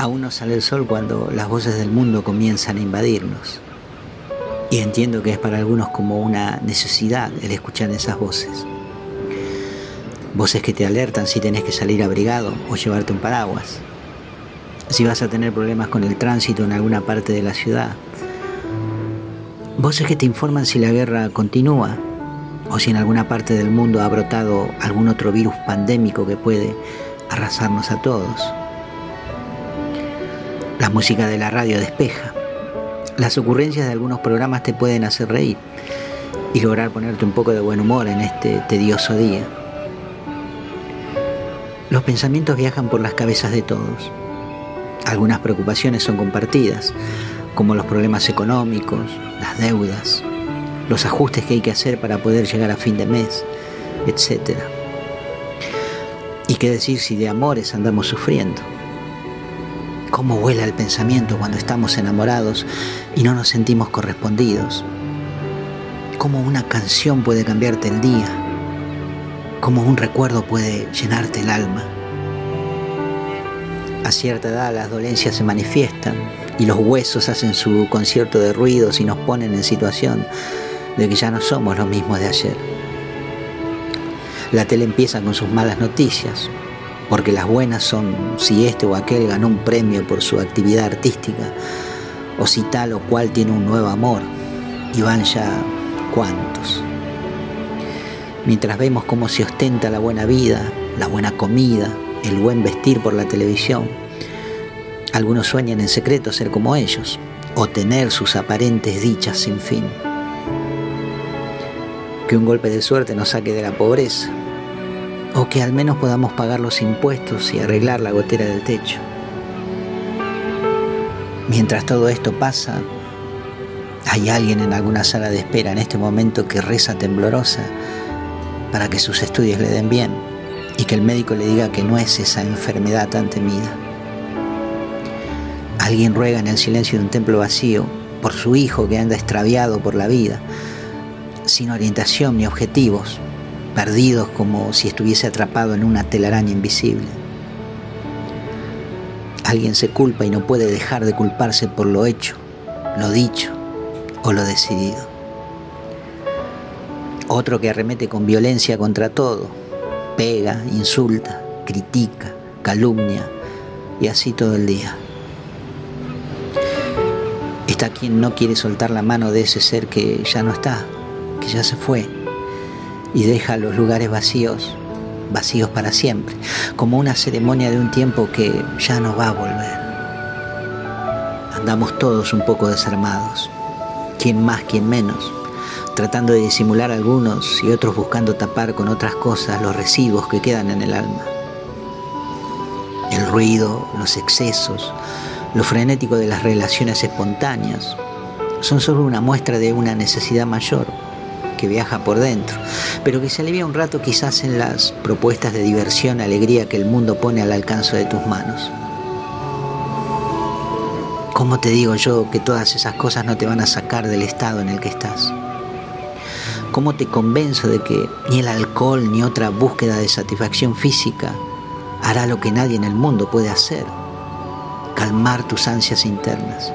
Aún no sale el sol cuando las voces del mundo comienzan a invadirnos. Y entiendo que es para algunos como una necesidad el escuchar esas voces. Voces que te alertan si tenés que salir abrigado o llevarte un paraguas. Si vas a tener problemas con el tránsito en alguna parte de la ciudad. Voces que te informan si la guerra continúa o si en alguna parte del mundo ha brotado algún otro virus pandémico que puede arrasarnos a todos. La música de la radio despeja. Las ocurrencias de algunos programas te pueden hacer reír y lograr ponerte un poco de buen humor en este tedioso día. Los pensamientos viajan por las cabezas de todos. Algunas preocupaciones son compartidas, como los problemas económicos, las deudas, los ajustes que hay que hacer para poder llegar a fin de mes, etc. Y qué decir si de amores andamos sufriendo. Cómo vuela el pensamiento cuando estamos enamorados y no nos sentimos correspondidos. Cómo una canción puede cambiarte el día. Cómo un recuerdo puede llenarte el alma. A cierta edad las dolencias se manifiestan y los huesos hacen su concierto de ruidos y nos ponen en situación de que ya no somos los mismos de ayer. La tele empieza con sus malas noticias, porque las buenas son si este o aquel ganó un premio por su actividad artística, o si tal o cual tiene un nuevo amor, y van ya cuantos. Mientras vemos cómo se ostenta la buena vida, la buena comida, el buen vestir por la televisión, algunos sueñan en secreto ser como ellos, o tener sus aparentes dichas sin fin que un golpe de suerte nos saque de la pobreza, o que al menos podamos pagar los impuestos y arreglar la gotera del techo. Mientras todo esto pasa, hay alguien en alguna sala de espera en este momento que reza temblorosa para que sus estudios le den bien y que el médico le diga que no es esa enfermedad tan temida. Alguien ruega en el silencio de un templo vacío por su hijo que anda extraviado por la vida sin orientación ni objetivos, perdidos como si estuviese atrapado en una telaraña invisible. Alguien se culpa y no puede dejar de culparse por lo hecho, lo dicho o lo decidido. Otro que arremete con violencia contra todo, pega, insulta, critica, calumnia y así todo el día. Está quien no quiere soltar la mano de ese ser que ya no está, que ya se fue y deja los lugares vacíos, vacíos para siempre, como una ceremonia de un tiempo que ya no va a volver. Andamos todos un poco desarmados, quien más, quien menos, tratando de disimular algunos y otros buscando tapar con otras cosas los residuos que quedan en el alma. El ruido, los excesos, lo frenético de las relaciones espontáneas, son solo una muestra de una necesidad mayor que viaja por dentro, pero que se alivia un rato quizás en las propuestas de diversión, alegría que el mundo pone al alcance de tus manos. ¿Cómo te digo yo que todas esas cosas no te van a sacar del estado en el que estás? ¿Cómo te convenzo de que ni el alcohol ni otra búsqueda de satisfacción física hará lo que nadie en el mundo puede hacer? Calmar tus ansias internas.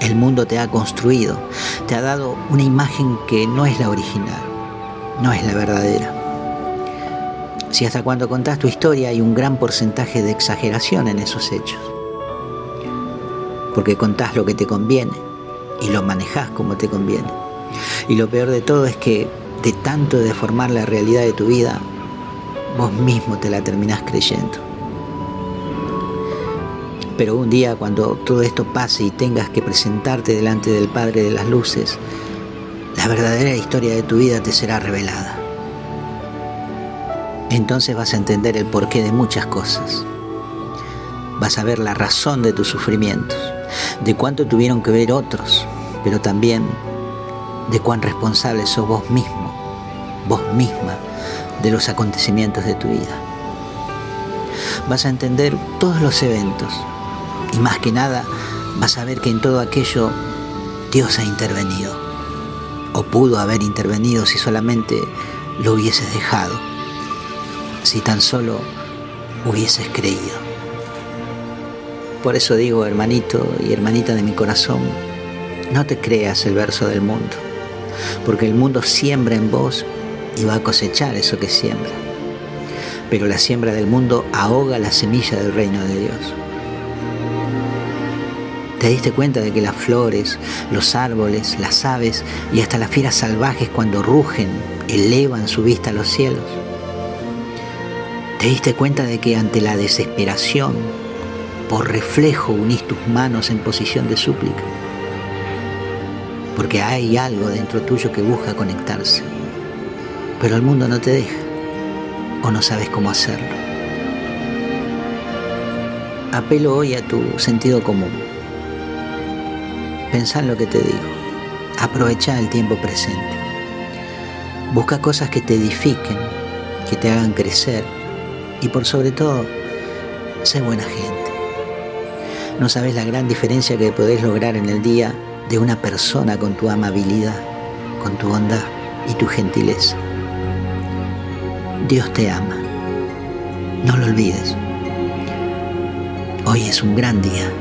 El mundo te ha construido, te ha dado una imagen que no es la original, no es la verdadera. Si hasta cuando contás tu historia hay un gran porcentaje de exageración en esos hechos, porque contás lo que te conviene y lo manejás como te conviene. Y lo peor de todo es que de tanto deformar la realidad de tu vida, vos mismo te la terminás creyendo. Pero un día cuando todo esto pase y tengas que presentarte delante del Padre de las Luces, la verdadera historia de tu vida te será revelada. Entonces vas a entender el porqué de muchas cosas. Vas a ver la razón de tus sufrimientos, de cuánto tuvieron que ver otros, pero también de cuán responsable sos vos mismo, vos misma, de los acontecimientos de tu vida. Vas a entender todos los eventos, y más que nada vas a ver que en todo aquello Dios ha intervenido. O pudo haber intervenido si solamente lo hubieses dejado. Si tan solo hubieses creído. Por eso digo, hermanito y hermanita de mi corazón, no te creas el verso del mundo, porque el mundo siembra en vos y va a cosechar eso que siembra. Pero la siembra del mundo ahoga la semilla del reino de Dios. ¿Te diste cuenta de que las flores, los árboles, las aves y hasta las fieras salvajes cuando rugen elevan su vista a los cielos? ¿Te diste cuenta de que ante la desesperación, por reflejo unís tus manos en posición de súplica? Porque hay algo dentro tuyo que busca conectarse, pero el mundo no te deja o no sabes cómo hacerlo. Apelo hoy a tu sentido común. Pensá en lo que te digo. Aprovecha el tiempo presente. Busca cosas que te edifiquen, que te hagan crecer y por sobre todo, sé buena gente. No sabes la gran diferencia que podés lograr en el día de una persona con tu amabilidad, con tu bondad y tu gentileza. Dios te ama. No lo olvides. Hoy es un gran día